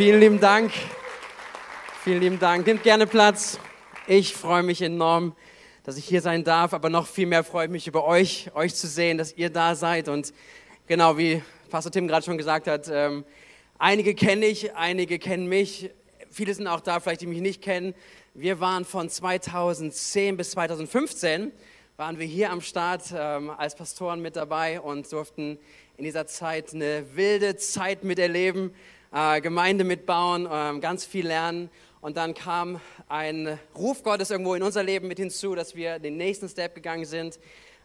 Vielen lieben Dank. Vielen lieben Dank. Nehmt gerne Platz. Ich freue mich enorm, dass ich hier sein darf, aber noch viel mehr freue ich mich über euch, euch zu sehen, dass ihr da seid. Und genau wie Pastor Tim gerade schon gesagt hat, ähm, einige kenne ich, einige kennen mich. Viele sind auch da, vielleicht die mich nicht kennen. Wir waren von 2010 bis 2015 waren wir hier am Start ähm, als Pastoren mit dabei und durften in dieser Zeit eine wilde Zeit miterleben, äh, Gemeinde mitbauen, äh, ganz viel lernen. Und dann kam ein Ruf Gottes irgendwo in unser Leben mit hinzu, dass wir den nächsten Step gegangen sind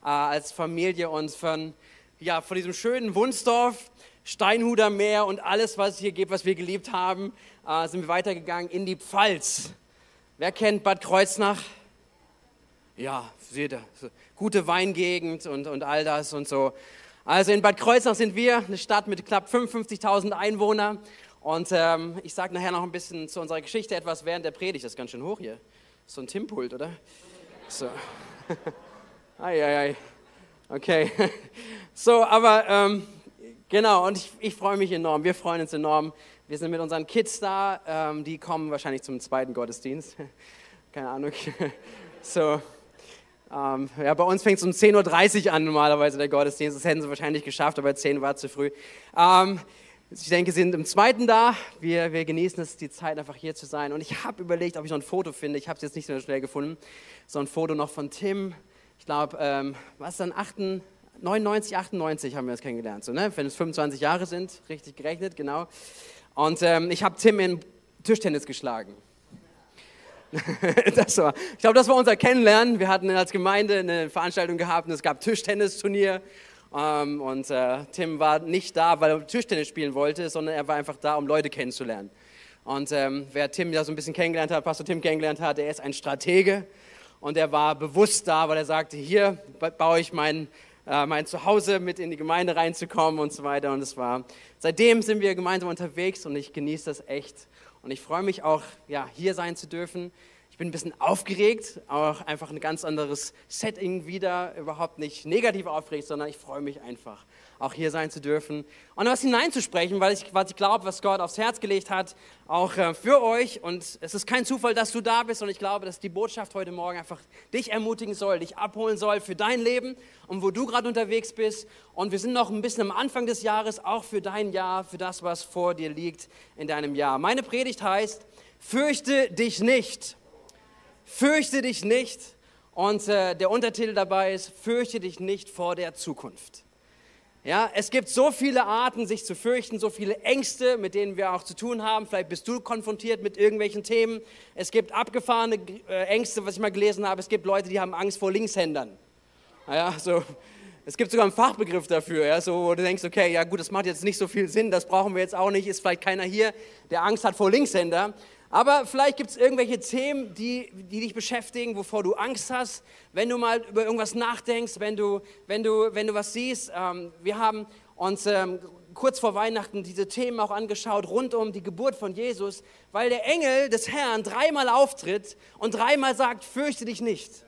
äh, als Familie und von, ja, von diesem schönen Wunsdorf, Steinhuder Meer und alles, was es hier gibt, was wir geliebt haben, äh, sind wir weitergegangen in die Pfalz. Wer kennt Bad Kreuznach? Ja, seht ihr, gute Weingegend und, und all das und so. Also in Bad Kreuznach sind wir, eine Stadt mit knapp 55.000 Einwohnern. Und ähm, ich sage nachher noch ein bisschen zu unserer Geschichte etwas während der Predigt. Das ist ganz schön hoch hier. So ein Timpult, oder? So. Eieiei. Okay. So, aber ähm, genau, und ich, ich freue mich enorm. Wir freuen uns enorm. Wir sind mit unseren Kids da. Ähm, die kommen wahrscheinlich zum zweiten Gottesdienst. Keine Ahnung. So, ähm, ja, bei uns fängt es um 10.30 Uhr an normalerweise der Gottesdienst. Das hätten sie wahrscheinlich geschafft, aber 10 war zu früh. Ähm, ich denke, sie sind im zweiten da. Wir, wir genießen es, die Zeit einfach hier zu sein. Und ich habe überlegt, ob ich noch ein Foto finde. Ich habe es jetzt nicht so schnell gefunden. So ein Foto noch von Tim. Ich glaube, ähm, was dann? 98, 99, 98 haben wir das kennengelernt. So, ne? Wenn es 25 Jahre sind, richtig gerechnet, genau. Und ähm, ich habe Tim in Tischtennis geschlagen. das war, ich glaube, das war unser Kennenlernen. Wir hatten als Gemeinde eine Veranstaltung gehabt und es gab Tischtennisturnier. Ähm, und äh, Tim war nicht da, weil er Tischtennis spielen wollte, sondern er war einfach da, um Leute kennenzulernen. Und ähm, wer Tim ja so ein bisschen kennengelernt hat, Pastor Tim kennengelernt hat, er ist ein Stratege. Und er war bewusst da, weil er sagte, hier baue ich mein, äh, mein Zuhause mit in die Gemeinde reinzukommen und so weiter. Und es war, seitdem sind wir gemeinsam unterwegs und ich genieße das echt und ich freue mich auch, ja, hier sein zu dürfen. Ich bin ein bisschen aufgeregt, auch einfach ein ganz anderes Setting wieder, überhaupt nicht negativ aufgeregt, sondern ich freue mich einfach, auch hier sein zu dürfen und was hineinzusprechen, weil ich, ich glaube, was Gott aufs Herz gelegt hat, auch äh, für euch. Und es ist kein Zufall, dass du da bist und ich glaube, dass die Botschaft heute Morgen einfach dich ermutigen soll, dich abholen soll für dein Leben und wo du gerade unterwegs bist. Und wir sind noch ein bisschen am Anfang des Jahres, auch für dein Jahr, für das, was vor dir liegt in deinem Jahr. Meine Predigt heißt, fürchte dich nicht fürchte dich nicht. Und äh, der Untertitel dabei ist, fürchte dich nicht vor der Zukunft. Ja, es gibt so viele Arten, sich zu fürchten, so viele Ängste, mit denen wir auch zu tun haben. Vielleicht bist du konfrontiert mit irgendwelchen Themen. Es gibt abgefahrene äh, Ängste, was ich mal gelesen habe. Es gibt Leute, die haben Angst vor Linkshändern. Ja, so, es gibt sogar einen Fachbegriff dafür, ja, so, wo du denkst, okay, ja gut, das macht jetzt nicht so viel Sinn, das brauchen wir jetzt auch nicht. Ist vielleicht keiner hier, der Angst hat vor Linkshänder. Aber vielleicht gibt es irgendwelche Themen, die, die dich beschäftigen, wovor du Angst hast, wenn du mal über irgendwas nachdenkst, wenn du, wenn du, wenn du was siehst. Ähm, wir haben uns ähm, kurz vor Weihnachten diese Themen auch angeschaut, rund um die Geburt von Jesus, weil der Engel des Herrn dreimal auftritt und dreimal sagt, fürchte dich nicht.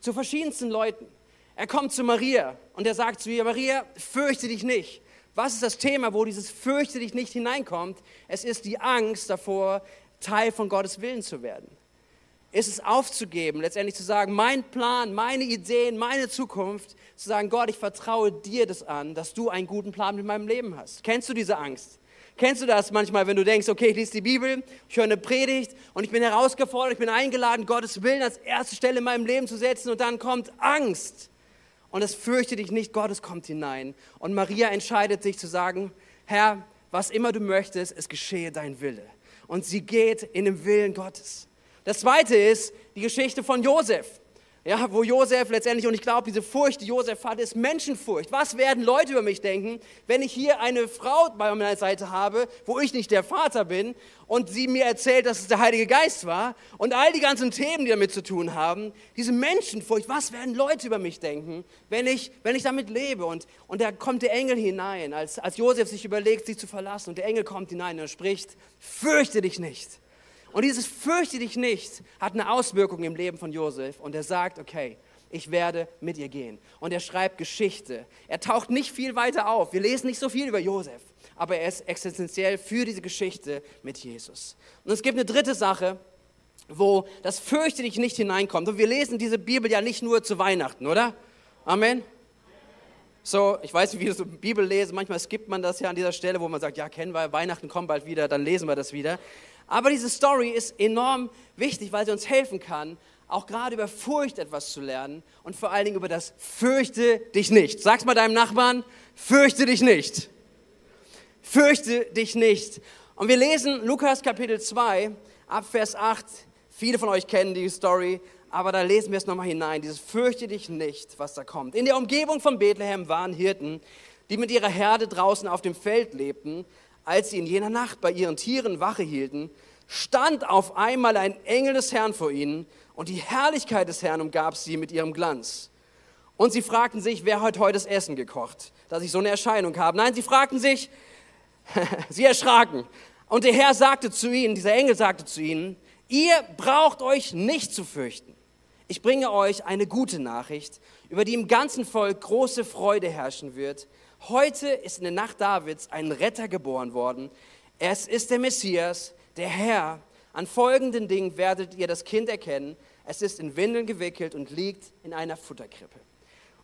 Zu verschiedensten Leuten. Er kommt zu Maria und er sagt zu ihr, Maria, fürchte dich nicht. Was ist das Thema, wo dieses fürchte dich nicht hineinkommt? Es ist die Angst davor, Teil von Gottes Willen zu werden. Ist es aufzugeben, letztendlich zu sagen, mein Plan, meine Ideen, meine Zukunft, zu sagen, Gott, ich vertraue dir das an, dass du einen guten Plan mit meinem Leben hast. Kennst du diese Angst? Kennst du das manchmal, wenn du denkst, okay, ich lese die Bibel, ich höre eine Predigt und ich bin herausgefordert, ich bin eingeladen, Gottes Willen als erste Stelle in meinem Leben zu setzen und dann kommt Angst. Und es fürchte dich nicht, Gottes kommt hinein. Und Maria entscheidet sich zu sagen, Herr, was immer du möchtest, es geschehe dein Wille und sie geht in den Willen Gottes. Das zweite ist die Geschichte von Josef. Ja, wo Josef letztendlich, und ich glaube, diese Furcht, die Josef hat, ist Menschenfurcht. Was werden Leute über mich denken, wenn ich hier eine Frau bei meiner Seite habe, wo ich nicht der Vater bin und sie mir erzählt, dass es der Heilige Geist war und all die ganzen Themen, die damit zu tun haben, diese Menschenfurcht, was werden Leute über mich denken, wenn ich, wenn ich damit lebe? Und, und da kommt der Engel hinein, als, als Josef sich überlegt, sie zu verlassen und der Engel kommt hinein und spricht, fürchte dich nicht und dieses fürchte dich nicht hat eine Auswirkung im Leben von Josef. Und er sagt, okay, ich werde mit ihr gehen. Und er schreibt Geschichte. Er taucht nicht viel weiter auf. Wir lesen nicht so viel über Josef. aber er ist existenziell für diese Geschichte mit Jesus. Und es gibt eine dritte Sache, wo das Fürchte dich nicht hineinkommt. Und wir lesen diese Bibel ja nicht nur zu Weihnachten, oder? Amen. So, ich weiß nicht, wie ich so Bibel lese. Manchmal skippt man das ja an dieser Stelle, wo man sagt, ja, kennen wir, Weihnachten kommt bald wieder, dann lesen wir das wieder. Aber diese Story ist enorm wichtig, weil sie uns helfen kann, auch gerade über Furcht etwas zu lernen und vor allen Dingen über das Fürchte dich nicht. Sag's mal deinem Nachbarn, fürchte dich nicht. Fürchte dich nicht. Und wir lesen Lukas Kapitel 2 ab Vers 8. Viele von euch kennen die Story, aber da lesen wir es nochmal hinein. Dieses fürchte dich nicht, was da kommt. In der Umgebung von Bethlehem waren Hirten, die mit ihrer Herde draußen auf dem Feld lebten. Als sie in jener Nacht bei ihren Tieren Wache hielten, stand auf einmal ein Engel des Herrn vor ihnen und die Herrlichkeit des Herrn umgab sie mit ihrem Glanz. Und sie fragten sich, wer hat heute das Essen gekocht, dass ich so eine Erscheinung habe. Nein, sie fragten sich, sie erschraken. Und der Herr sagte zu ihnen, dieser Engel sagte zu ihnen, ihr braucht euch nicht zu fürchten. Ich bringe euch eine gute Nachricht, über die im ganzen Volk große Freude herrschen wird. Heute ist in der Nacht Davids ein Retter geboren worden. Es ist der Messias, der Herr. An folgenden Dingen werdet ihr das Kind erkennen. Es ist in Windeln gewickelt und liegt in einer Futterkrippe.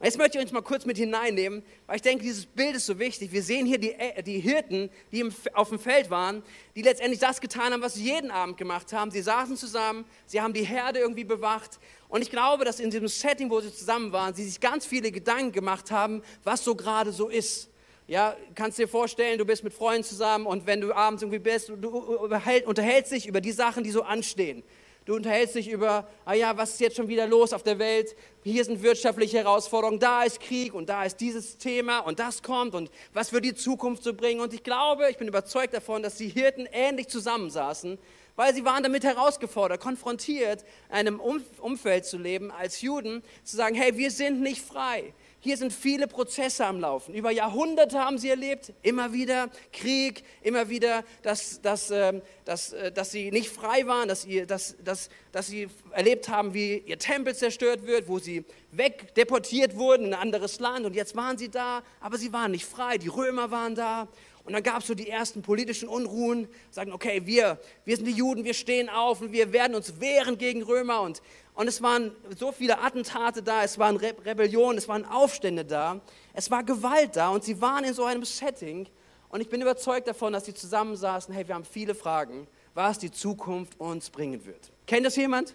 Jetzt möchte ich euch mal kurz mit hineinnehmen, weil ich denke, dieses Bild ist so wichtig. Wir sehen hier die, äh, die Hirten, die im, auf dem Feld waren, die letztendlich das getan haben, was sie jeden Abend gemacht haben. Sie saßen zusammen, sie haben die Herde irgendwie bewacht. Und ich glaube, dass in diesem Setting, wo sie zusammen waren, sie sich ganz viele Gedanken gemacht haben, was so gerade so ist. Ja, kannst dir vorstellen, du bist mit Freunden zusammen und wenn du abends irgendwie bist, du unterhältst dich über die Sachen, die so anstehen. Du unterhältst dich über, ah ja, was ist jetzt schon wieder los auf der Welt? Hier sind wirtschaftliche Herausforderungen, da ist Krieg und da ist dieses Thema und das kommt und was wird die Zukunft so bringen? Und ich glaube, ich bin überzeugt davon, dass die Hirten ähnlich zusammensaßen, weil sie waren damit herausgefordert, konfrontiert, in einem Umfeld zu leben als Juden, zu sagen, hey, wir sind nicht frei. Hier sind viele Prozesse am Laufen. Über Jahrhunderte haben sie erlebt, immer wieder Krieg, immer wieder, dass, dass, ähm, dass, äh, dass sie nicht frei waren, dass, ihr, dass, dass, dass sie erlebt haben, wie ihr Tempel zerstört wird, wo sie wegdeportiert wurden in ein anderes Land. Und jetzt waren sie da, aber sie waren nicht frei. Die Römer waren da. Und dann gab es so die ersten politischen Unruhen, sagen, okay, wir, wir sind die Juden, wir stehen auf und wir werden uns wehren gegen Römer. Und, und es waren so viele Attentate da, es waren Re Rebellionen, es waren Aufstände da, es war Gewalt da und sie waren in so einem Setting. Und ich bin überzeugt davon, dass sie zusammensaßen, hey, wir haben viele Fragen, was die Zukunft uns bringen wird. Kennt das jemand?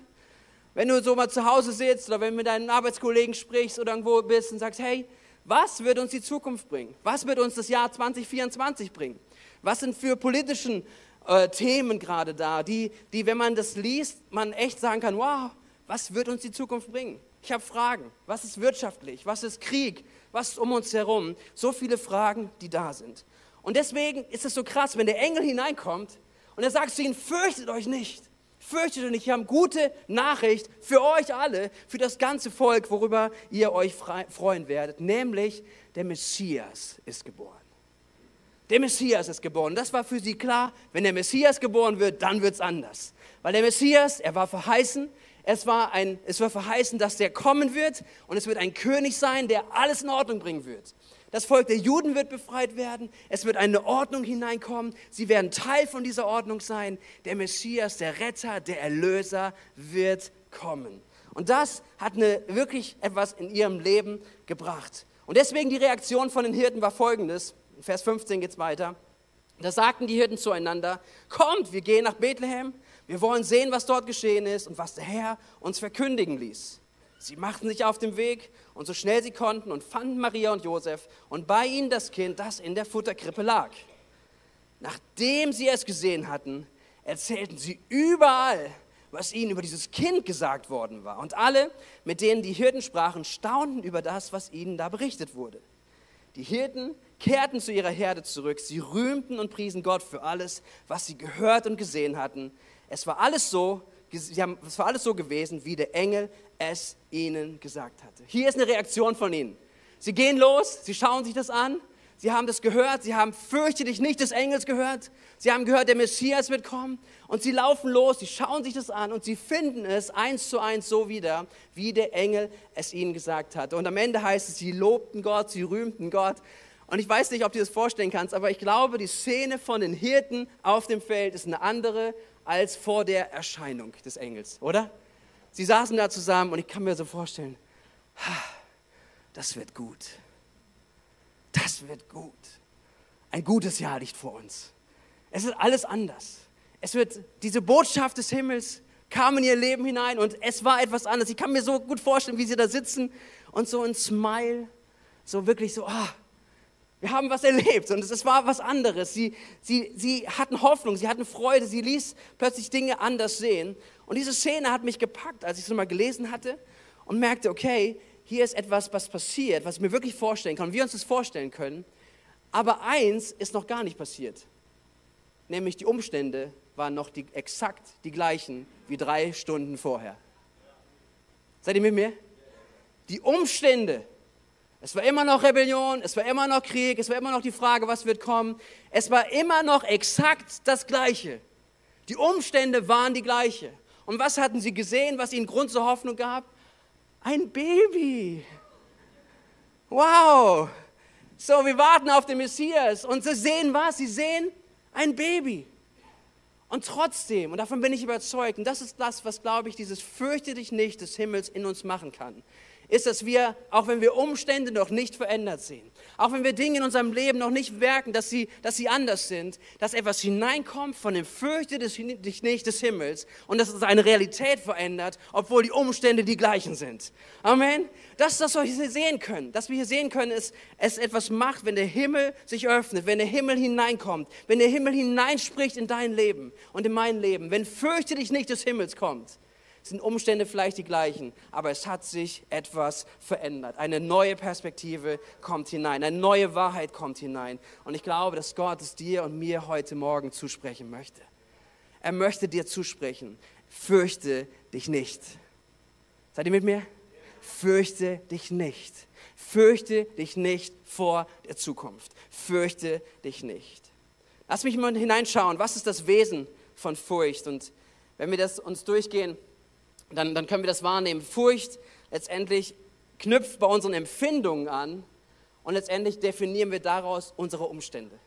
Wenn du so mal zu Hause sitzt oder wenn du mit deinen Arbeitskollegen sprichst oder irgendwo bist und sagst, hey, was wird uns die Zukunft bringen? Was wird uns das Jahr 2024 bringen? Was sind für politischen äh, Themen gerade da, die, die, wenn man das liest, man echt sagen kann, wow, was wird uns die Zukunft bringen? Ich habe Fragen. Was ist wirtschaftlich? Was ist Krieg? Was ist um uns herum? So viele Fragen, die da sind. Und deswegen ist es so krass, wenn der Engel hineinkommt und er sagt zu ihnen, fürchtet euch nicht. Fürchtet euch nicht, wir haben gute Nachricht für euch alle, für das ganze Volk, worüber ihr euch freuen werdet, nämlich der Messias ist geboren. Der Messias ist geboren. Das war für sie klar, wenn der Messias geboren wird, dann wird es anders. Weil der Messias, er war verheißen, es war, ein, es war verheißen, dass der kommen wird und es wird ein König sein, der alles in Ordnung bringen wird. Das Volk der Juden wird befreit werden. Es wird eine Ordnung hineinkommen. Sie werden Teil von dieser Ordnung sein. Der Messias, der Retter, der Erlöser wird kommen. Und das hat eine, wirklich etwas in ihrem Leben gebracht. Und deswegen die Reaktion von den Hirten war folgendes. In Vers 15 geht es weiter. Da sagten die Hirten zueinander, kommt, wir gehen nach Bethlehem. Wir wollen sehen, was dort geschehen ist und was der Herr uns verkündigen ließ. Sie machten sich auf den Weg und so schnell sie konnten und fanden Maria und Josef und bei ihnen das Kind, das in der Futterkrippe lag. Nachdem sie es gesehen hatten, erzählten sie überall, was ihnen über dieses Kind gesagt worden war. Und alle, mit denen die Hirten sprachen, staunten über das, was ihnen da berichtet wurde. Die Hirten kehrten zu ihrer Herde zurück. Sie rühmten und priesen Gott für alles, was sie gehört und gesehen hatten. Es war alles so, sie haben, es war alles so gewesen, wie der Engel es ihnen gesagt hatte. Hier ist eine Reaktion von ihnen. Sie gehen los, sie schauen sich das an, sie haben das gehört, sie haben fürchte dich nicht des Engels gehört, sie haben gehört, der Messias wird kommen und sie laufen los, sie schauen sich das an und sie finden es eins zu eins so wieder, wie der Engel es ihnen gesagt hatte. Und am Ende heißt es, sie lobten Gott, sie rühmten Gott Und ich weiß nicht, ob du das vorstellen kannst, aber ich glaube, die Szene von den Hirten auf dem Feld ist eine andere als vor der Erscheinung des Engels, oder? Sie saßen da zusammen und ich kann mir so vorstellen, das wird gut. Das wird gut. Ein gutes Jahr liegt vor uns. Es ist alles anders. Es wird diese Botschaft des Himmels kam in ihr Leben hinein und es war etwas anderes. Ich kann mir so gut vorstellen, wie sie da sitzen und so ein Smile, so wirklich so, ah, wir haben was erlebt und es war was anderes. Sie, sie, sie hatten Hoffnung, sie hatten Freude, sie ließ plötzlich Dinge anders sehen. Und diese Szene hat mich gepackt, als ich es mal gelesen hatte und merkte, okay, hier ist etwas, was passiert, was ich mir wirklich vorstellen kann wir uns das vorstellen können. Aber eins ist noch gar nicht passiert, nämlich die Umstände waren noch die, exakt die gleichen wie drei Stunden vorher. Seid ihr mit mir? Die Umstände es war immer noch Rebellion, es war immer noch Krieg, es war immer noch die Frage, was wird kommen. Es war immer noch exakt das Gleiche. Die Umstände waren die gleiche. Und was hatten sie gesehen, was ihnen Grund zur Hoffnung gab? Ein Baby. Wow. So, wir warten auf den Messias und sie sehen was? Sie sehen ein Baby. Und trotzdem, und davon bin ich überzeugt, und das ist das, was, glaube ich, dieses Fürchte dich nicht des Himmels in uns machen kann ist, dass wir, auch wenn wir Umstände noch nicht verändert sehen, auch wenn wir Dinge in unserem Leben noch nicht merken, dass sie, dass sie anders sind, dass etwas hineinkommt von dem Fürchte des, dich nicht des Himmels und dass es eine Realität verändert, obwohl die Umstände die gleichen sind. Amen. Das was wir hier sehen können. Dass wir hier sehen können, ist, es etwas macht, wenn der Himmel sich öffnet, wenn der Himmel hineinkommt, wenn der Himmel hineinspricht in dein Leben und in mein Leben, wenn Fürchte dich nicht des Himmels kommt sind Umstände vielleicht die gleichen, aber es hat sich etwas verändert. Eine neue Perspektive kommt hinein, eine neue Wahrheit kommt hinein. Und ich glaube, dass Gott es dir und mir heute Morgen zusprechen möchte. Er möchte dir zusprechen, fürchte dich nicht. Seid ihr mit mir? Fürchte dich nicht. Fürchte dich nicht vor der Zukunft. Fürchte dich nicht. Lass mich mal hineinschauen, was ist das Wesen von Furcht? Und wenn wir das uns durchgehen, dann, dann können wir das wahrnehmen. Furcht letztendlich knüpft bei unseren Empfindungen an und letztendlich definieren wir daraus unsere Umstände.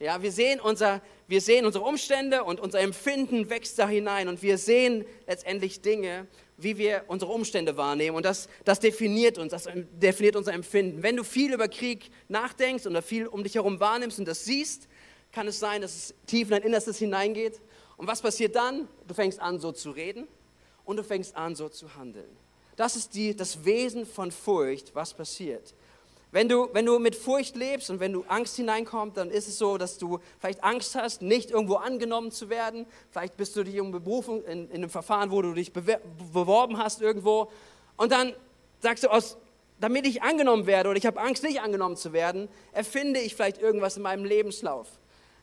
Ja, wir sehen, unser, wir sehen unsere Umstände und unser Empfinden wächst da hinein und wir sehen letztendlich Dinge, wie wir unsere Umstände wahrnehmen und das, das definiert uns, das definiert unser Empfinden. Wenn du viel über Krieg nachdenkst oder viel um dich herum wahrnimmst und das siehst, kann es sein, dass es tief in dein Innerstes hineingeht. Und was passiert dann? Du fängst an, so zu reden und du fängst an, so zu handeln. Das ist die, das Wesen von Furcht, was passiert. Wenn du, wenn du mit Furcht lebst und wenn du Angst hineinkommt, dann ist es so, dass du vielleicht Angst hast, nicht irgendwo angenommen zu werden. Vielleicht bist du dich um Berufung in, in einem Verfahren, wo du dich beworben hast irgendwo. Und dann sagst du, aus, damit ich angenommen werde oder ich habe Angst, nicht angenommen zu werden, erfinde ich vielleicht irgendwas in meinem Lebenslauf.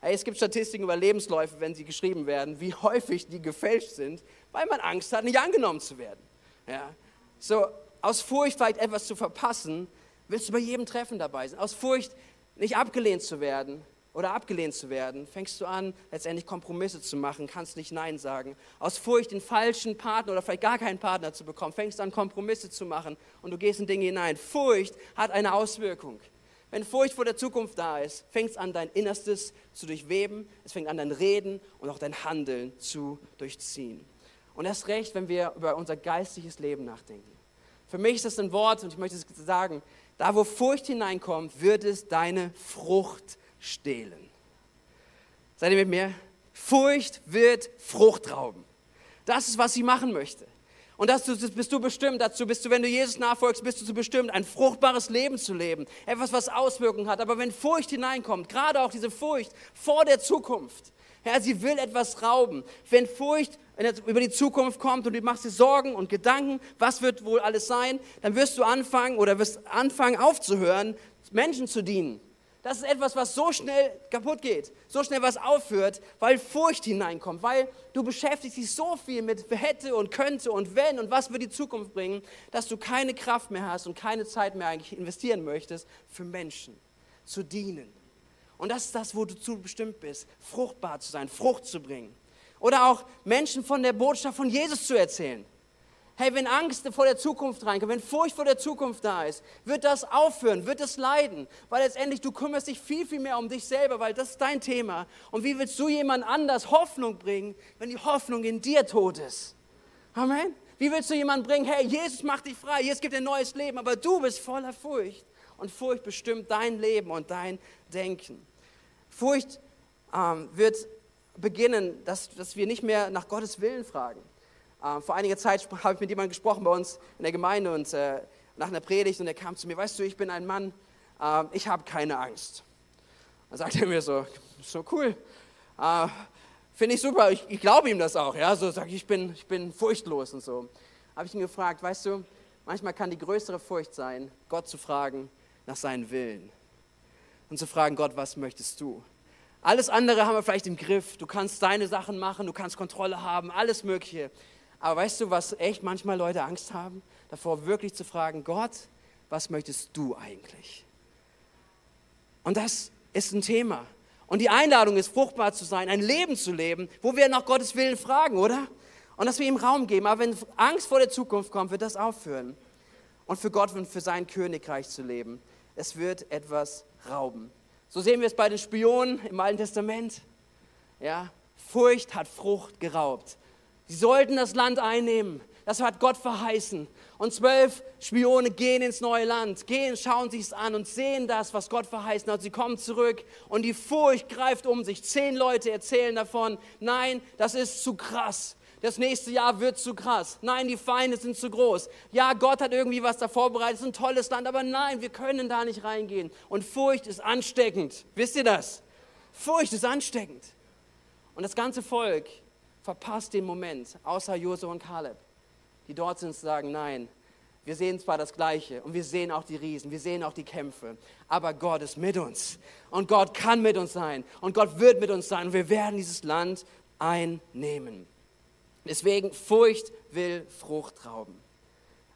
Es gibt Statistiken über Lebensläufe, wenn sie geschrieben werden, wie häufig die gefälscht sind, weil man Angst hat, nicht angenommen zu werden. Ja? So, aus Furcht vielleicht etwas zu verpassen, willst du bei jedem Treffen dabei sein. Aus Furcht, nicht abgelehnt zu werden oder abgelehnt zu werden, fängst du an, letztendlich Kompromisse zu machen, kannst nicht Nein sagen. Aus Furcht, den falschen Partner oder vielleicht gar keinen Partner zu bekommen, fängst du an, Kompromisse zu machen und du gehst in Dinge hinein. Furcht hat eine Auswirkung. Wenn Furcht vor der Zukunft da ist, fängt es an, dein Innerstes zu durchweben, es fängt an, dein Reden und auch dein Handeln zu durchziehen. Und erst recht, wenn wir über unser geistliches Leben nachdenken. Für mich ist das ein Wort, und ich möchte es sagen, da wo Furcht hineinkommt, wird es deine Frucht stehlen. Seid ihr mit mir? Furcht wird Frucht rauben. Das ist, was sie machen möchte. Und dazu bist du bestimmt, dazu bist du, wenn du Jesus nachfolgst, bist du bestimmt, ein fruchtbares Leben zu leben. Etwas, was Auswirkungen hat. Aber wenn Furcht hineinkommt, gerade auch diese Furcht vor der Zukunft, ja, sie will etwas rauben. Wenn Furcht über die Zukunft kommt und du machst dir Sorgen und Gedanken, was wird wohl alles sein, dann wirst du anfangen oder wirst anfangen aufzuhören, Menschen zu dienen. Das ist etwas, was so schnell kaputt geht, so schnell was aufhört, weil Furcht hineinkommt, weil du beschäftigst dich so viel mit hätte und könnte und wenn und was wird die Zukunft bringen, dass du keine Kraft mehr hast und keine Zeit mehr eigentlich investieren möchtest für Menschen, zu dienen. Und das ist das, wo du zu bestimmt bist, fruchtbar zu sein, Frucht zu bringen. Oder auch Menschen von der Botschaft von Jesus zu erzählen. Hey, wenn Angst vor der Zukunft reinkommt, wenn Furcht vor der Zukunft da ist, wird das aufhören, wird es leiden, weil letztendlich du kümmerst dich viel, viel mehr um dich selber, weil das ist dein Thema. Und wie willst du jemand anders Hoffnung bringen, wenn die Hoffnung in dir tot ist? Amen. Wie willst du jemanden bringen, hey, Jesus macht dich frei, Jesus gibt dir ein neues Leben, aber du bist voller Furcht und Furcht bestimmt dein Leben und dein Denken. Furcht ähm, wird beginnen, dass, dass wir nicht mehr nach Gottes Willen fragen. Äh, vor einiger Zeit habe ich mit jemandem gesprochen bei uns in der Gemeinde und äh, nach einer Predigt und er kam zu mir, weißt du, ich bin ein Mann, äh, ich habe keine Angst. Dann sagte er mir so, so cool, äh, finde ich super, ich, ich glaube ihm das auch, ja, so sage ich, ich bin, ich bin furchtlos und so. Habe ich ihn gefragt, weißt du, manchmal kann die größere Furcht sein, Gott zu fragen nach seinem Willen und zu fragen, Gott, was möchtest du? Alles andere haben wir vielleicht im Griff. Du kannst deine Sachen machen, du kannst Kontrolle haben, alles Mögliche. Aber weißt du, was echt manchmal Leute Angst haben? Davor wirklich zu fragen, Gott, was möchtest du eigentlich? Und das ist ein Thema. Und die Einladung ist, fruchtbar zu sein, ein Leben zu leben, wo wir nach Gottes Willen fragen, oder? Und dass wir ihm Raum geben. Aber wenn Angst vor der Zukunft kommt, wird das aufhören. Und für Gott und für sein Königreich zu leben. Es wird etwas rauben. So sehen wir es bei den Spionen im Alten Testament. Ja, Furcht hat Frucht geraubt. Sie sollten das Land einnehmen. Das hat Gott verheißen. Und zwölf Spione gehen ins neue Land, gehen, schauen sich es an und sehen das, was Gott verheißen hat. Sie kommen zurück und die Furcht greift um sich. Zehn Leute erzählen davon, nein, das ist zu krass. Das nächste Jahr wird zu krass. Nein, die Feinde sind zu groß. Ja, Gott hat irgendwie was da vorbereitet, es ist ein tolles Land, aber nein, wir können da nicht reingehen. Und Furcht ist ansteckend. Wisst ihr das? Furcht ist ansteckend. Und das ganze Volk verpasst den Moment, außer Josua und Kaleb, die dort sind und sagen, nein, wir sehen zwar das Gleiche und wir sehen auch die Riesen, wir sehen auch die Kämpfe, aber Gott ist mit uns und Gott kann mit uns sein und Gott wird mit uns sein und wir werden dieses Land einnehmen. Deswegen, Furcht will Frucht rauben.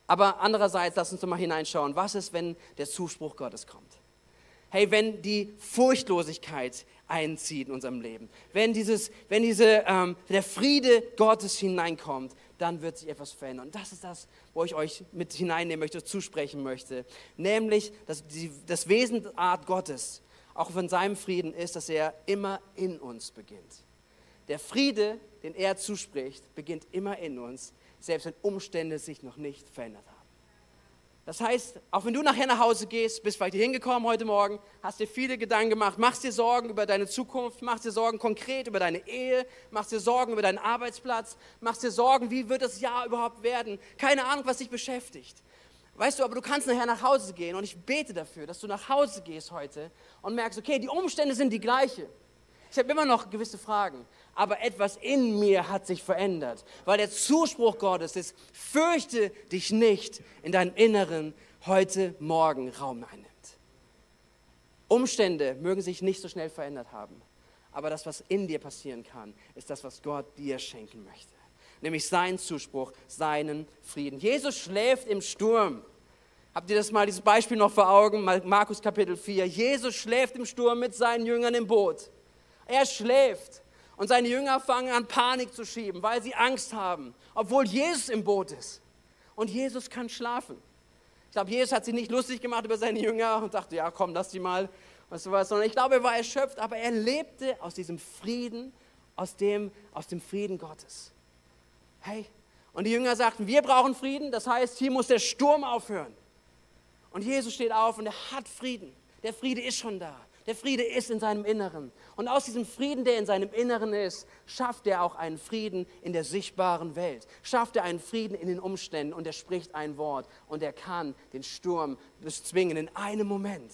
Aber andererseits, lass uns doch mal hineinschauen, was ist, wenn der Zuspruch Gottes kommt? Hey, wenn die Furchtlosigkeit einzieht in unserem Leben, wenn, dieses, wenn diese, ähm, der Friede Gottes hineinkommt, dann wird sich etwas verändern. Und das ist das, wo ich euch mit hineinnehmen möchte, zusprechen möchte. Nämlich, dass die, das Wesenart Gottes, auch von seinem Frieden ist, dass er immer in uns beginnt. Der Friede, den er zuspricht, beginnt immer in uns, selbst wenn Umstände sich noch nicht verändert haben. Das heißt, auch wenn du nachher nach Hause gehst, bist vielleicht hier hingekommen heute Morgen, hast dir viele Gedanken gemacht, machst dir Sorgen über deine Zukunft, machst dir Sorgen konkret über deine Ehe, machst dir Sorgen über deinen Arbeitsplatz, machst dir Sorgen, wie wird das Jahr überhaupt werden? Keine Ahnung, was dich beschäftigt. Weißt du, aber du kannst nachher nach Hause gehen und ich bete dafür, dass du nach Hause gehst heute und merkst, okay, die Umstände sind die gleiche. Ich habe immer noch gewisse Fragen, aber etwas in mir hat sich verändert, weil der Zuspruch Gottes ist, fürchte dich nicht in deinem Inneren heute Morgen Raum einnimmt. Umstände mögen sich nicht so schnell verändert haben, aber das, was in dir passieren kann, ist das, was Gott dir schenken möchte. Nämlich seinen Zuspruch, seinen Frieden. Jesus schläft im Sturm. Habt ihr das mal, dieses Beispiel noch vor Augen? Markus Kapitel 4. Jesus schläft im Sturm mit seinen Jüngern im Boot. Er schläft. Und seine Jünger fangen an, Panik zu schieben, weil sie Angst haben, obwohl Jesus im Boot ist. Und Jesus kann schlafen. Ich glaube, Jesus hat sich nicht lustig gemacht über seine Jünger und dachte, ja, komm, lass die mal, weißt du was, sondern ich glaube, er war erschöpft, aber er lebte aus diesem Frieden, aus dem, aus dem Frieden Gottes. Hey, und die Jünger sagten, wir brauchen Frieden, das heißt, hier muss der Sturm aufhören. Und Jesus steht auf und er hat Frieden. Der Friede ist schon da. Der Friede ist in seinem Inneren. Und aus diesem Frieden, der in seinem Inneren ist, schafft er auch einen Frieden in der sichtbaren Welt. Schafft er einen Frieden in den Umständen und er spricht ein Wort und er kann den Sturm bezwingen in einem Moment.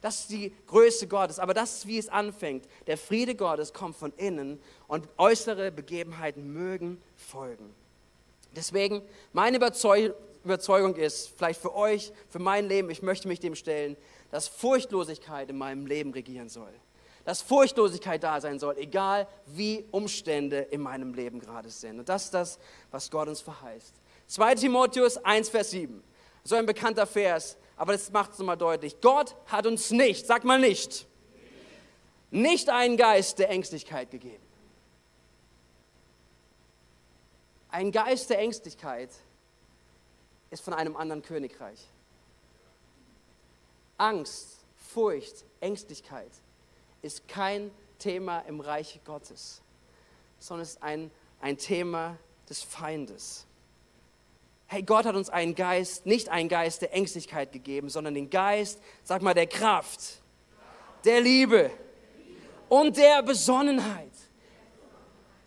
Das ist die Größe Gottes, aber das ist, wie es anfängt. Der Friede Gottes kommt von innen und äußere Begebenheiten mögen folgen. Deswegen, meine Überzeugung ist, vielleicht für euch, für mein Leben, ich möchte mich dem stellen, dass Furchtlosigkeit in meinem Leben regieren soll. Dass Furchtlosigkeit da sein soll, egal wie Umstände in meinem Leben gerade sind. Und das ist das, was Gott uns verheißt. 2 Timotheus 1, Vers 7. So ein bekannter Vers, aber das macht es nochmal deutlich. Gott hat uns nicht, sag mal nicht, nicht einen Geist der Ängstlichkeit gegeben. Ein Geist der Ängstlichkeit ist von einem anderen Königreich. Angst, Furcht, Ängstlichkeit ist kein Thema im Reich Gottes, sondern ist ein, ein Thema des Feindes. Hey, Gott hat uns einen Geist, nicht einen Geist der Ängstlichkeit gegeben, sondern den Geist, sag mal, der Kraft, der Liebe und der Besonnenheit.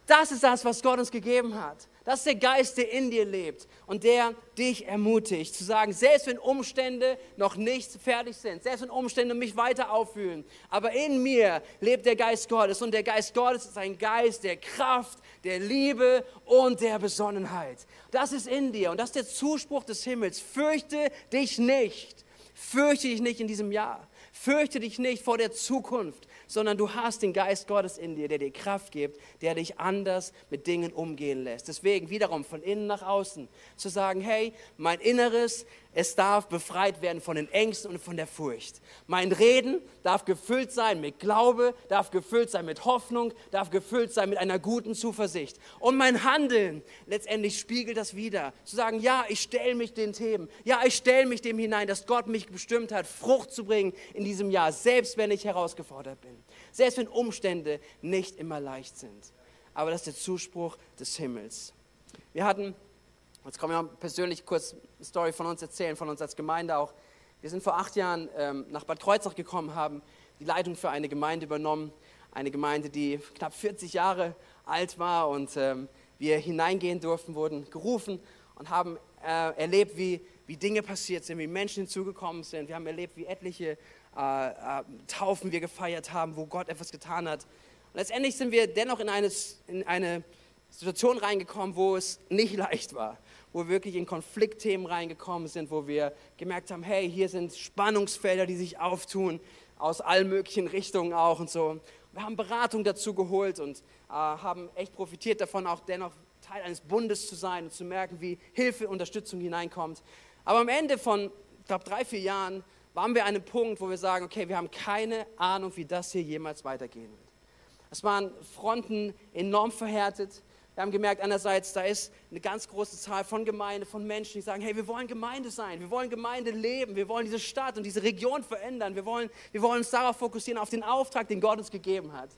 Das ist das, was Gott uns gegeben hat. Das ist der Geist, der in dir lebt und der dich ermutigt, zu sagen, selbst wenn Umstände noch nicht fertig sind, selbst wenn Umstände mich weiter auffühlen, aber in mir lebt der Geist Gottes und der Geist Gottes ist ein Geist der Kraft, der Liebe und der Besonnenheit. Das ist in dir und das ist der Zuspruch des Himmels. Fürchte dich nicht, fürchte dich nicht in diesem Jahr. Fürchte dich nicht vor der Zukunft, sondern du hast den Geist Gottes in dir, der dir Kraft gibt, der dich anders mit Dingen umgehen lässt. Deswegen wiederum von innen nach außen zu sagen, hey, mein Inneres, es darf befreit werden von den Ängsten und von der Furcht. Mein Reden darf gefüllt sein mit Glaube, darf gefüllt sein mit Hoffnung, darf gefüllt sein mit einer guten Zuversicht. Und mein Handeln letztendlich spiegelt das wieder. Zu sagen, ja, ich stelle mich den Themen, ja, ich stelle mich dem hinein, dass Gott mich bestimmt hat, Frucht zu bringen in diesem Jahr, selbst wenn ich herausgefordert bin. Selbst wenn Umstände nicht immer leicht sind. Aber das ist der Zuspruch des Himmels. Wir hatten Jetzt kommen wir persönlich kurz eine Story von uns erzählen, von uns als Gemeinde auch. Wir sind vor acht Jahren ähm, nach Bad Kreuznach gekommen, haben die Leitung für eine Gemeinde übernommen. Eine Gemeinde, die knapp 40 Jahre alt war und ähm, wir hineingehen durften, wurden gerufen und haben äh, erlebt, wie, wie Dinge passiert sind, wie Menschen hinzugekommen sind. Wir haben erlebt, wie etliche äh, äh, Taufen wir gefeiert haben, wo Gott etwas getan hat. Und letztendlich sind wir dennoch in eine, in eine Situation reingekommen, wo es nicht leicht war wo wir wirklich in Konfliktthemen reingekommen sind, wo wir gemerkt haben, hey, hier sind Spannungsfelder, die sich auftun, aus allen möglichen Richtungen auch und so. Wir haben Beratung dazu geholt und äh, haben echt profitiert davon, auch dennoch Teil eines Bundes zu sein und zu merken, wie Hilfe, Unterstützung hineinkommt. Aber am Ende von, ich glaube, drei, vier Jahren waren wir an einem Punkt, wo wir sagen, okay, wir haben keine Ahnung, wie das hier jemals weitergehen wird. Es waren Fronten enorm verhärtet. Wir haben gemerkt, einerseits, da ist eine ganz große Zahl von Gemeinden, von Menschen, die sagen, hey, wir wollen Gemeinde sein, wir wollen Gemeinde leben, wir wollen diese Stadt und diese Region verändern, wir wollen, wir wollen uns darauf fokussieren, auf den Auftrag, den Gott uns gegeben hat.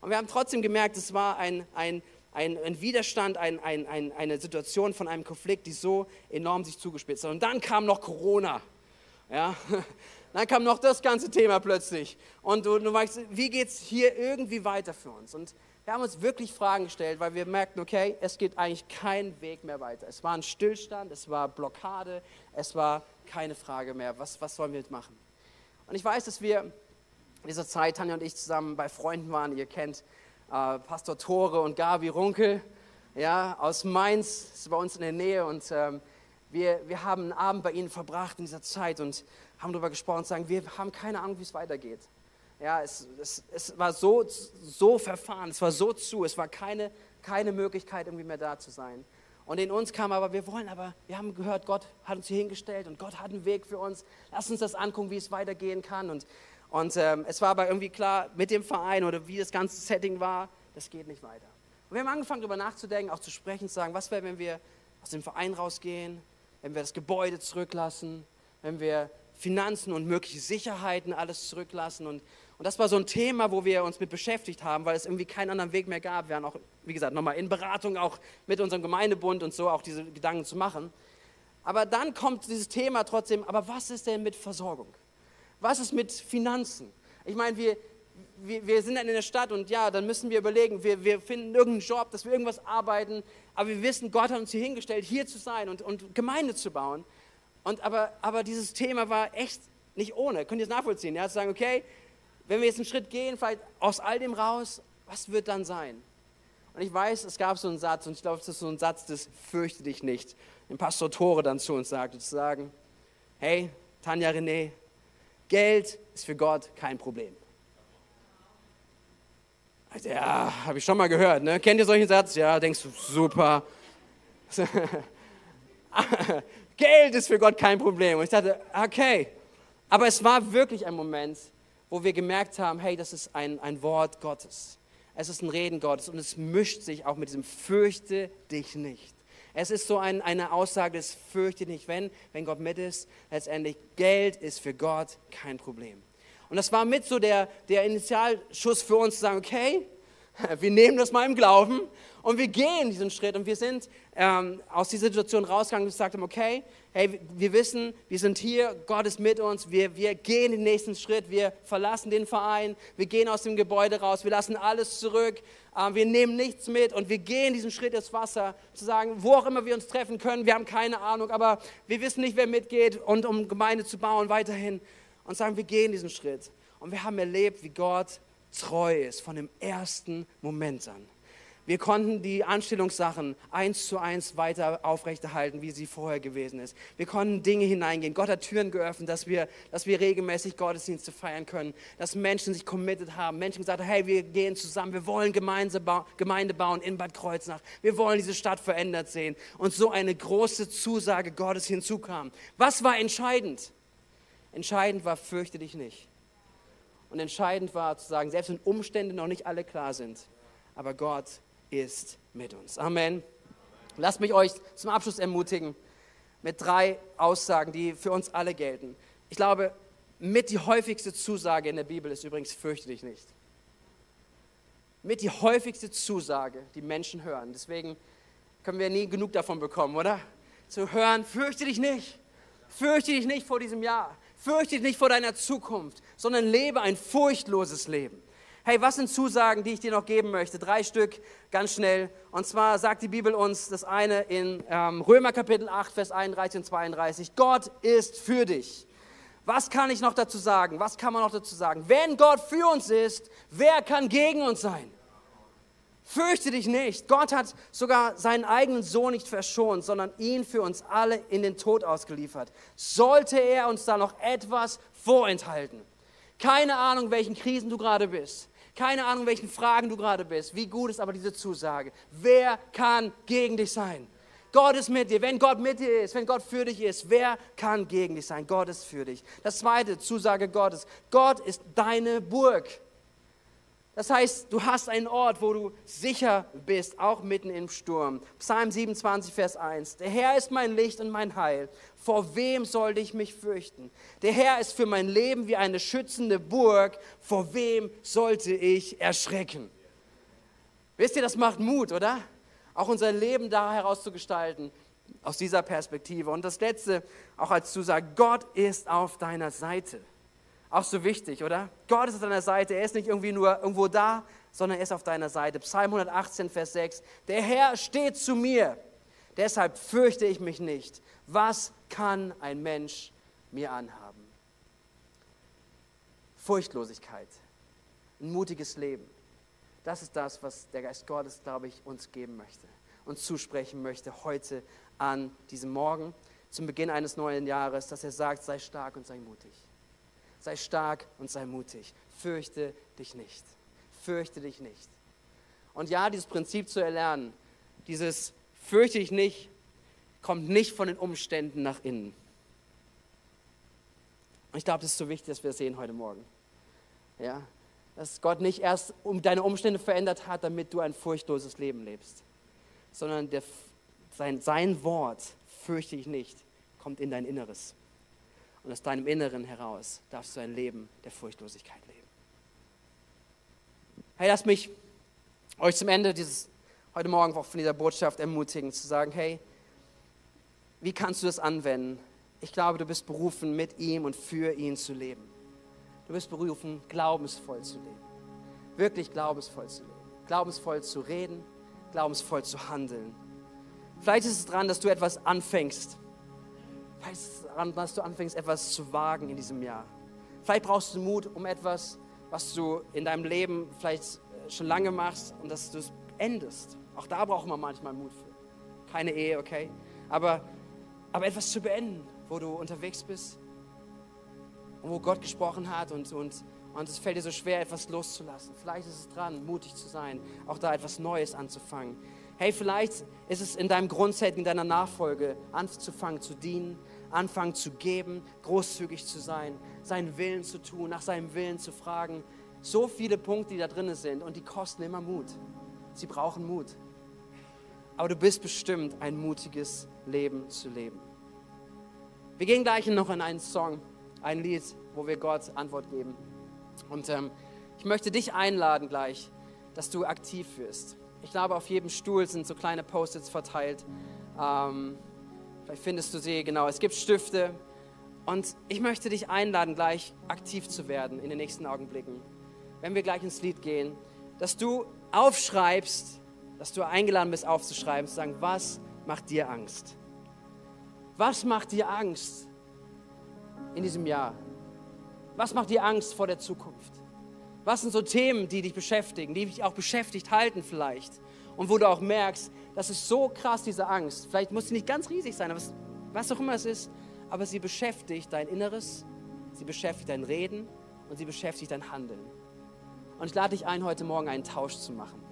Und wir haben trotzdem gemerkt, es war ein, ein, ein, ein Widerstand, ein, ein, eine Situation von einem Konflikt, die so enorm sich zugespitzt hat. Und dann kam noch Corona. Ja? Dann kam noch das ganze Thema plötzlich. Und du, du weißt, wie geht es hier irgendwie weiter für uns? Und wir haben uns wirklich Fragen gestellt, weil wir merkten, okay, es geht eigentlich kein Weg mehr weiter. Es war ein Stillstand, es war Blockade, es war keine Frage mehr. Was, was sollen wir jetzt machen? Und ich weiß, dass wir in dieser Zeit, Tanja und ich, zusammen bei Freunden waren. Ihr kennt äh, Pastor Tore und Gabi Runkel ja, aus Mainz, ist bei uns in der Nähe. Und ähm, wir, wir haben einen Abend bei ihnen verbracht in dieser Zeit und haben darüber gesprochen und sagen, wir haben keine Ahnung, wie es weitergeht. Ja, es, es, es war so, so verfahren, es war so zu, es war keine, keine Möglichkeit, irgendwie mehr da zu sein. Und in uns kam aber, wir wollen aber, wir haben gehört, Gott hat uns hier hingestellt und Gott hat einen Weg für uns. Lass uns das angucken, wie es weitergehen kann. Und, und ähm, es war aber irgendwie klar, mit dem Verein oder wie das ganze Setting war, das geht nicht weiter. Und wir haben angefangen, darüber nachzudenken, auch zu sprechen, zu sagen, was wäre, wenn wir aus dem Verein rausgehen, wenn wir das Gebäude zurücklassen, wenn wir Finanzen und mögliche Sicherheiten alles zurücklassen. Und und das war so ein Thema, wo wir uns mit beschäftigt haben, weil es irgendwie keinen anderen Weg mehr gab. Wir waren auch, wie gesagt, nochmal in Beratung auch mit unserem Gemeindebund und so auch diese Gedanken zu machen. Aber dann kommt dieses Thema trotzdem, aber was ist denn mit Versorgung? Was ist mit Finanzen? Ich meine, wir, wir, wir, sind dann in der Stadt und ja, dann müssen wir überlegen, wir, wir finden irgendeinen Job, dass wir irgendwas arbeiten, aber wir wissen, Gott hat uns hier hingestellt, hier zu sein und, und Gemeinde zu bauen. Und aber, aber dieses Thema war echt nicht ohne. Könnt ihr es nachvollziehen? Ja, zu sagen, okay, wenn wir jetzt einen Schritt gehen, vielleicht aus all dem raus, was wird dann sein? Und ich weiß, es gab so einen Satz, und ich glaube, das ist so ein Satz des Fürchte dich nicht, den Pastor Tore dann zu uns sagte, zu sagen, hey, Tanja René, Geld ist für Gott kein Problem. Also, ja, habe ich schon mal gehört. Ne? Kennt ihr solchen Satz? Ja, denkst du, super. Geld ist für Gott kein Problem. Und ich dachte, okay. Aber es war wirklich ein Moment, wo wir gemerkt haben, hey, das ist ein, ein Wort Gottes. Es ist ein Reden Gottes und es mischt sich auch mit diesem Fürchte dich nicht. Es ist so ein, eine Aussage, das fürchte nicht, wenn, wenn Gott mit ist. Letztendlich, Geld ist für Gott kein Problem. Und das war mit so der, der Initialschuss für uns zu sagen, okay, wir nehmen das mal im Glauben und wir gehen diesen Schritt und wir sind ähm, aus dieser Situation rausgegangen und gesagt haben, okay, hey, wir wissen, wir sind hier, Gott ist mit uns, wir, wir gehen den nächsten Schritt, wir verlassen den Verein, wir gehen aus dem Gebäude raus, wir lassen alles zurück, ähm, wir nehmen nichts mit und wir gehen diesen Schritt ins Wasser, zu sagen, wo auch immer wir uns treffen können, wir haben keine Ahnung, aber wir wissen nicht, wer mitgeht und um Gemeinde zu bauen weiterhin und sagen, wir gehen diesen Schritt. Und wir haben erlebt, wie Gott treu ist von dem ersten Moment an. Wir konnten die Anstellungssachen eins zu eins weiter aufrechterhalten, wie sie vorher gewesen ist. Wir konnten Dinge hineingehen. Gott hat Türen geöffnet, dass wir, dass wir regelmäßig Gottesdienste feiern können, dass Menschen sich committed haben. Menschen gesagt haben, hey, wir gehen zusammen, wir wollen Gemeinde, Gemeinde bauen in Bad Kreuznach. Wir wollen diese Stadt verändert sehen. Und so eine große Zusage Gottes hinzukam. Was war entscheidend? Entscheidend war, fürchte dich nicht. Und entscheidend war zu sagen, selbst wenn Umstände noch nicht alle klar sind, aber Gott ist mit uns. Amen. Lasst mich euch zum Abschluss ermutigen mit drei Aussagen, die für uns alle gelten. Ich glaube, mit die häufigste Zusage in der Bibel ist übrigens, fürchte dich nicht. Mit die häufigste Zusage, die Menschen hören. Deswegen können wir nie genug davon bekommen, oder? Zu hören, fürchte dich nicht. Fürchte dich nicht vor diesem Jahr. Fürchte dich nicht vor deiner Zukunft, sondern lebe ein furchtloses Leben. Hey, was sind Zusagen, die ich dir noch geben möchte? Drei Stück, ganz schnell. Und zwar sagt die Bibel uns das eine in ähm, Römer Kapitel 8, Vers 31 und 32. Gott ist für dich. Was kann ich noch dazu sagen? Was kann man noch dazu sagen? Wenn Gott für uns ist, wer kann gegen uns sein? Fürchte dich nicht. Gott hat sogar seinen eigenen Sohn nicht verschont, sondern ihn für uns alle in den Tod ausgeliefert. Sollte er uns da noch etwas vorenthalten? Keine Ahnung, welchen Krisen du gerade bist. Keine Ahnung, welchen Fragen du gerade bist. Wie gut ist aber diese Zusage? Wer kann gegen dich sein? Gott ist mit dir. Wenn Gott mit dir ist, wenn Gott für dich ist, wer kann gegen dich sein? Gott ist für dich. Das zweite, Zusage Gottes. Gott ist deine Burg. Das heißt, du hast einen Ort, wo du sicher bist, auch mitten im Sturm. Psalm 27, Vers 1. Der Herr ist mein Licht und mein Heil. Vor wem sollte ich mich fürchten? Der Herr ist für mein Leben wie eine schützende Burg. Vor wem sollte ich erschrecken? Wisst ihr, das macht Mut, oder? Auch unser Leben da herauszugestalten, aus dieser Perspektive. Und das Letzte, auch als Zusage, Gott ist auf deiner Seite. Auch so wichtig, oder? Gott ist auf deiner Seite. Er ist nicht irgendwie nur irgendwo da, sondern er ist auf deiner Seite. Psalm 118, Vers 6. Der Herr steht zu mir. Deshalb fürchte ich mich nicht. Was kann ein Mensch mir anhaben? Furchtlosigkeit, ein mutiges Leben. Das ist das, was der Geist Gottes, glaube ich, uns geben möchte, uns zusprechen möchte heute an diesem Morgen, zum Beginn eines neuen Jahres, dass er sagt, sei stark und sei mutig. Sei stark und sei mutig. Fürchte dich nicht. Fürchte dich nicht. Und ja, dieses Prinzip zu erlernen, dieses fürchte dich nicht, kommt nicht von den Umständen nach innen. Und ich glaube, das ist so wichtig, dass wir das sehen heute Morgen. Ja, dass Gott nicht erst um deine Umstände verändert hat, damit du ein furchtloses Leben lebst, sondern der, sein, sein Wort, fürchte ich nicht, kommt in dein Inneres. Und aus deinem Inneren heraus darfst du ein Leben der Furchtlosigkeit leben. Hey, lass mich euch zum Ende dieses, heute Morgen auch von dieser Botschaft ermutigen, zu sagen, hey, wie kannst du das anwenden? Ich glaube, du bist berufen, mit ihm und für ihn zu leben. Du bist berufen, glaubensvoll zu leben. Wirklich glaubensvoll zu leben. Glaubensvoll zu reden, glaubensvoll zu handeln. Vielleicht ist es dran, dass du etwas anfängst, Vielleicht ist es daran, dass du anfängst, etwas zu wagen in diesem Jahr. Vielleicht brauchst du Mut, um etwas, was du in deinem Leben vielleicht äh, schon lange machst und dass du es endest. Auch da braucht man manchmal Mut für. Keine Ehe, okay? Aber, aber etwas zu beenden, wo du unterwegs bist und wo Gott gesprochen hat und, und, und es fällt dir so schwer, etwas loszulassen. Vielleicht ist es dran, mutig zu sein, auch da etwas Neues anzufangen. Hey, vielleicht ist es in deinem Grundsetting, in deiner Nachfolge, anzufangen zu dienen, anfangen zu geben, großzügig zu sein, seinen Willen zu tun, nach seinem Willen zu fragen. So viele Punkte, die da drin sind und die kosten immer Mut. Sie brauchen Mut. aber du bist bestimmt, ein mutiges Leben zu leben. Wir gehen gleich noch in einen Song, ein Lied, wo wir Gott Antwort geben. Und ähm, ich möchte dich einladen gleich, dass du aktiv wirst. Ich glaube, auf jedem Stuhl sind so kleine Post-its verteilt. Ähm, vielleicht findest du sie, genau. Es gibt Stifte. Und ich möchte dich einladen, gleich aktiv zu werden in den nächsten Augenblicken. Wenn wir gleich ins Lied gehen, dass du aufschreibst, dass du eingeladen bist, aufzuschreiben, zu sagen, was macht dir Angst? Was macht dir Angst in diesem Jahr? Was macht dir Angst vor der Zukunft? Was sind so Themen, die dich beschäftigen, die dich auch beschäftigt halten vielleicht? Und wo du auch merkst, das ist so krass, diese Angst. Vielleicht muss sie nicht ganz riesig sein, aber was auch immer es ist, aber sie beschäftigt dein Inneres, sie beschäftigt dein Reden und sie beschäftigt dein Handeln. Und ich lade dich ein, heute Morgen einen Tausch zu machen.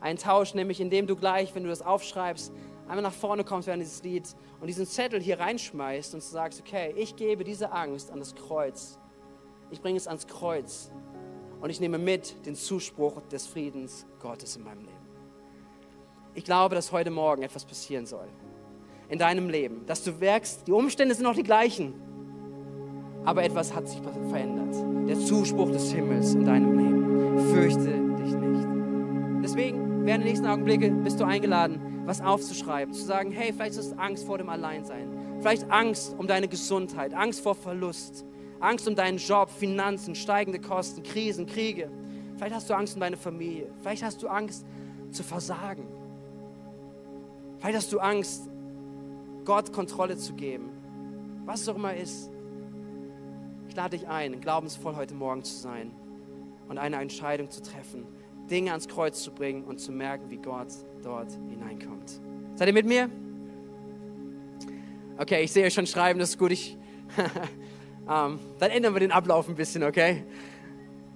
Einen Tausch, nämlich indem du gleich, wenn du das aufschreibst, einmal nach vorne kommst während dieses Lied und diesen Zettel hier reinschmeißt und sagst, okay, ich gebe diese Angst an das Kreuz. Ich bringe es ans Kreuz und ich nehme mit den Zuspruch des Friedens Gottes in meinem Leben. Ich glaube, dass heute Morgen etwas passieren soll in deinem Leben, dass du merkst, die Umstände sind noch die gleichen, aber etwas hat sich verändert. Der Zuspruch des Himmels in deinem Leben. Fürchte dich nicht. Deswegen, während der nächsten Augenblicke bist du eingeladen, was aufzuschreiben, zu sagen, hey, vielleicht ist es Angst vor dem Alleinsein, vielleicht Angst um deine Gesundheit, Angst vor Verlust, Angst um deinen Job, Finanzen, steigende Kosten, Krisen, Kriege. Vielleicht hast du Angst um deine Familie, vielleicht hast du Angst zu versagen. Vielleicht hast du Angst, Gott Kontrolle zu geben. Was auch immer ist. Ich lade dich ein, glaubensvoll heute Morgen zu sein und eine Entscheidung zu treffen, Dinge ans Kreuz zu bringen und zu merken, wie Gott dort hineinkommt. Seid ihr mit mir? Okay, ich sehe euch schon schreiben, das ist gut. Ich, ähm, dann ändern wir den Ablauf ein bisschen, okay?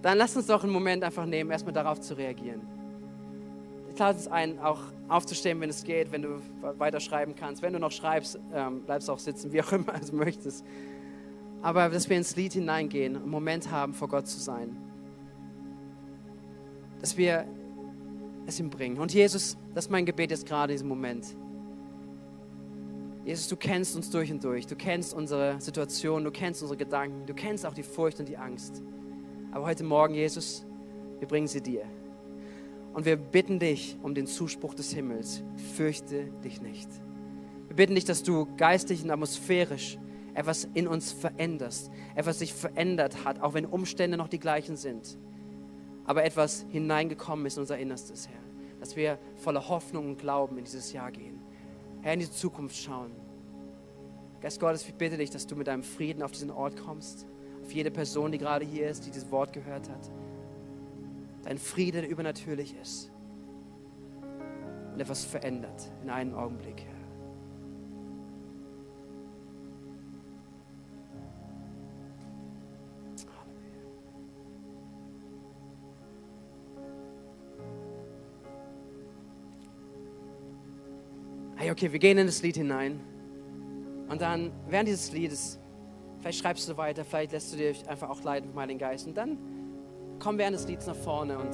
Dann lasst uns doch einen Moment einfach nehmen, erstmal darauf zu reagieren. Ich lade uns ein, auch aufzustehen, wenn es geht, wenn du weiter schreiben kannst. Wenn du noch schreibst, ähm, bleibst auch sitzen, wie auch immer du möchtest. Aber dass wir ins Lied hineingehen, einen Moment haben, vor Gott zu sein. Dass wir es ihm bringen. Und Jesus, das ist mein Gebet jetzt gerade in diesem Moment. Jesus, du kennst uns durch und durch. Du kennst unsere Situation, du kennst unsere Gedanken, du kennst auch die Furcht und die Angst. Aber heute Morgen, Jesus, wir bringen sie dir. Und wir bitten dich um den Zuspruch des Himmels. Fürchte dich nicht. Wir bitten dich, dass du geistig und atmosphärisch etwas in uns veränderst, etwas sich verändert hat, auch wenn Umstände noch die gleichen sind aber etwas hineingekommen ist in unser Innerstes, Herr. Dass wir voller Hoffnung und Glauben in dieses Jahr gehen. Herr, in die Zukunft schauen. Geist Gottes, ich bitte dich, dass du mit deinem Frieden auf diesen Ort kommst. Auf jede Person, die gerade hier ist, die dieses Wort gehört hat. Dein Friede, der übernatürlich ist. Und etwas verändert in einem Augenblick, Herr. Okay, wir gehen in das Lied hinein. Und dann, während dieses Liedes, vielleicht schreibst du weiter, vielleicht lässt du dich einfach auch leiden von Heiligen Geist. Und dann komm während des Lieds nach vorne und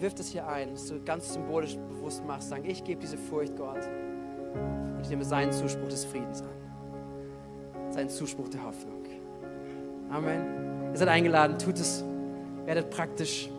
wirf das hier ein, dass du ganz symbolisch bewusst machst, sagen, ich gebe diese Furcht Gott. Und ich nehme seinen Zuspruch des Friedens an. Seinen Zuspruch der Hoffnung. Amen. Ihr seid eingeladen, tut es, werdet praktisch.